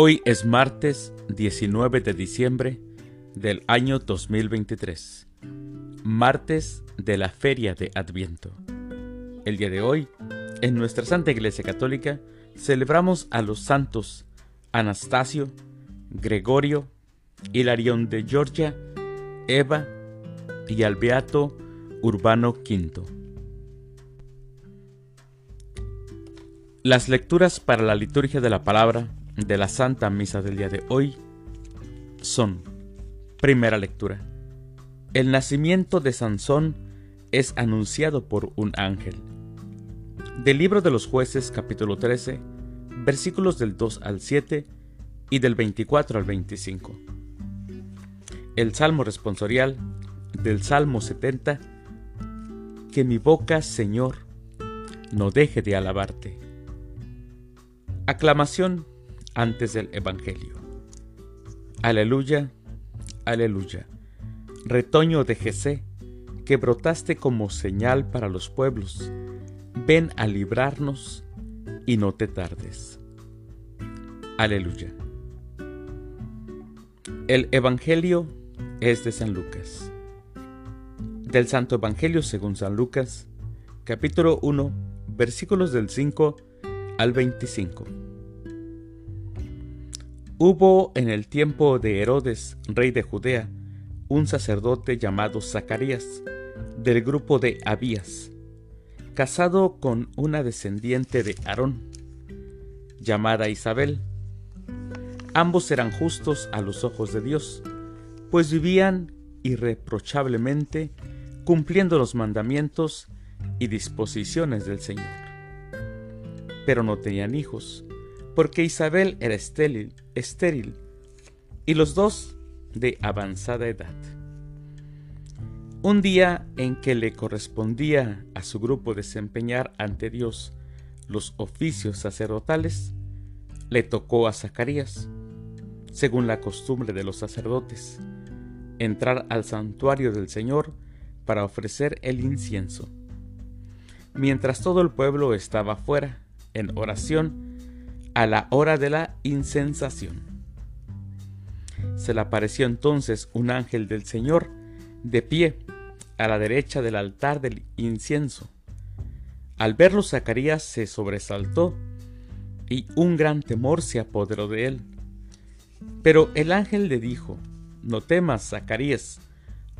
Hoy es martes 19 de diciembre del año 2023, martes de la Feria de Adviento. El día de hoy, en nuestra Santa Iglesia Católica, celebramos a los santos Anastasio, Gregorio, Hilarión de Georgia, Eva y al Beato Urbano V. Las lecturas para la liturgia de la palabra de la Santa Misa del día de hoy son, primera lectura, el nacimiento de Sansón es anunciado por un ángel. Del libro de los jueces capítulo 13, versículos del 2 al 7 y del 24 al 25. El Salmo responsorial del Salmo 70, que mi boca, Señor, no deje de alabarte. Aclamación antes del Evangelio. Aleluya, aleluya. Retoño de Jesé, que brotaste como señal para los pueblos, ven a librarnos y no te tardes. Aleluya. El Evangelio es de San Lucas. Del Santo Evangelio según San Lucas, capítulo 1, versículos del 5 al 25. Hubo en el tiempo de Herodes, rey de Judea, un sacerdote llamado Zacarías, del grupo de Abías, casado con una descendiente de Aarón, llamada Isabel. Ambos eran justos a los ojos de Dios, pues vivían irreprochablemente cumpliendo los mandamientos y disposiciones del Señor. Pero no tenían hijos, porque Isabel era estéril, estéril y los dos de avanzada edad. Un día en que le correspondía a su grupo desempeñar ante Dios los oficios sacerdotales, le tocó a Zacarías, según la costumbre de los sacerdotes, entrar al santuario del Señor para ofrecer el incienso. Mientras todo el pueblo estaba fuera, en oración, a la hora de la insensación. Se le apareció entonces un ángel del Señor de pie a la derecha del altar del incienso. Al verlo Zacarías se sobresaltó y un gran temor se apoderó de él. Pero el ángel le dijo, No temas, Zacarías,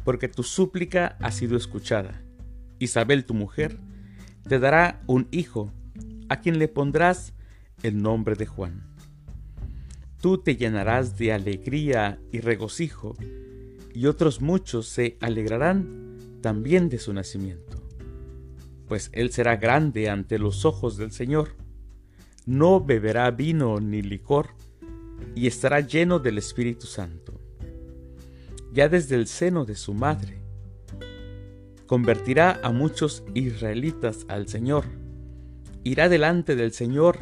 porque tu súplica ha sido escuchada. Isabel, tu mujer, te dará un hijo, a quien le pondrás el nombre de Juan. Tú te llenarás de alegría y regocijo, y otros muchos se alegrarán también de su nacimiento, pues él será grande ante los ojos del Señor. No beberá vino ni licor, y estará lleno del Espíritu Santo. Ya desde el seno de su madre, convertirá a muchos israelitas al Señor. Irá delante del Señor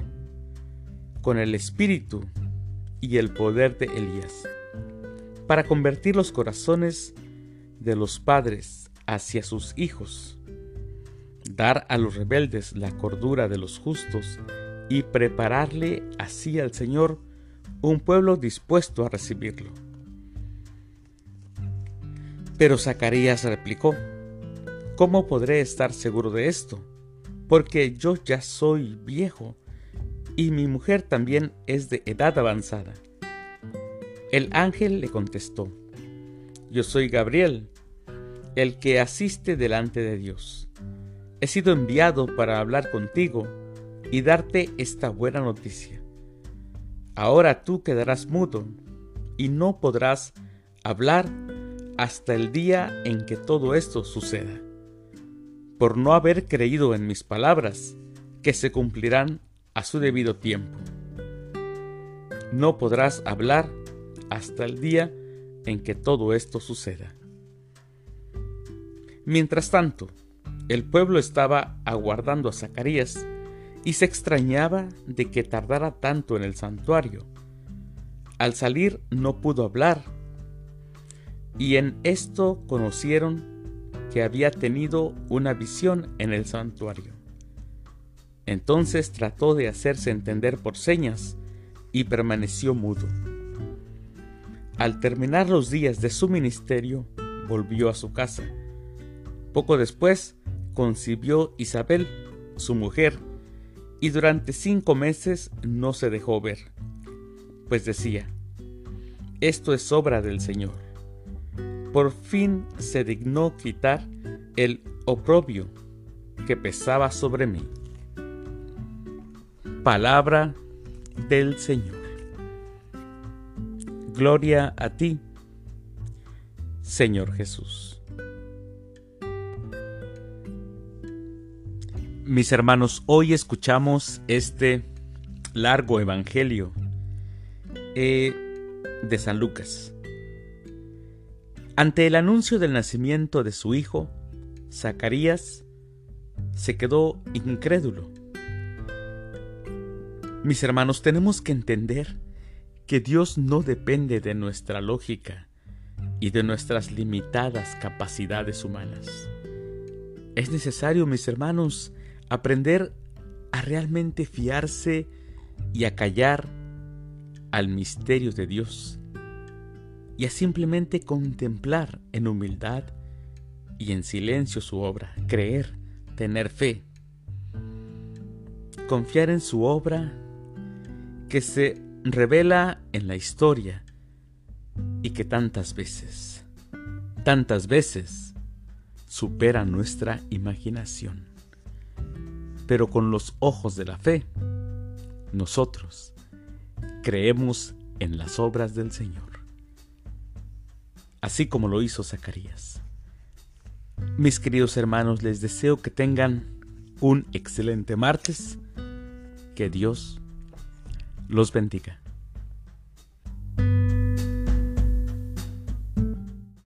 con el espíritu y el poder de Elías, para convertir los corazones de los padres hacia sus hijos, dar a los rebeldes la cordura de los justos y prepararle así al Señor un pueblo dispuesto a recibirlo. Pero Zacarías replicó, ¿Cómo podré estar seguro de esto? Porque yo ya soy viejo y mi mujer también es de edad avanzada. El ángel le contestó, Yo soy Gabriel, el que asiste delante de Dios. He sido enviado para hablar contigo y darte esta buena noticia. Ahora tú quedarás mudo y no podrás hablar hasta el día en que todo esto suceda, por no haber creído en mis palabras, que se cumplirán a su debido tiempo. No podrás hablar hasta el día en que todo esto suceda. Mientras tanto, el pueblo estaba aguardando a Zacarías y se extrañaba de que tardara tanto en el santuario. Al salir no pudo hablar, y en esto conocieron que había tenido una visión en el santuario. Entonces trató de hacerse entender por señas y permaneció mudo. Al terminar los días de su ministerio, volvió a su casa. Poco después, concibió Isabel, su mujer, y durante cinco meses no se dejó ver, pues decía, esto es obra del Señor. Por fin se dignó quitar el oprobio que pesaba sobre mí. Palabra del Señor. Gloria a ti, Señor Jesús. Mis hermanos, hoy escuchamos este largo evangelio eh, de San Lucas. Ante el anuncio del nacimiento de su hijo, Zacarías se quedó incrédulo. Mis hermanos, tenemos que entender que Dios no depende de nuestra lógica y de nuestras limitadas capacidades humanas. Es necesario, mis hermanos, aprender a realmente fiarse y a callar al misterio de Dios y a simplemente contemplar en humildad y en silencio su obra, creer, tener fe, confiar en su obra que se revela en la historia y que tantas veces, tantas veces supera nuestra imaginación. Pero con los ojos de la fe, nosotros creemos en las obras del Señor, así como lo hizo Zacarías. Mis queridos hermanos, les deseo que tengan un excelente martes. Que Dios los bendiga.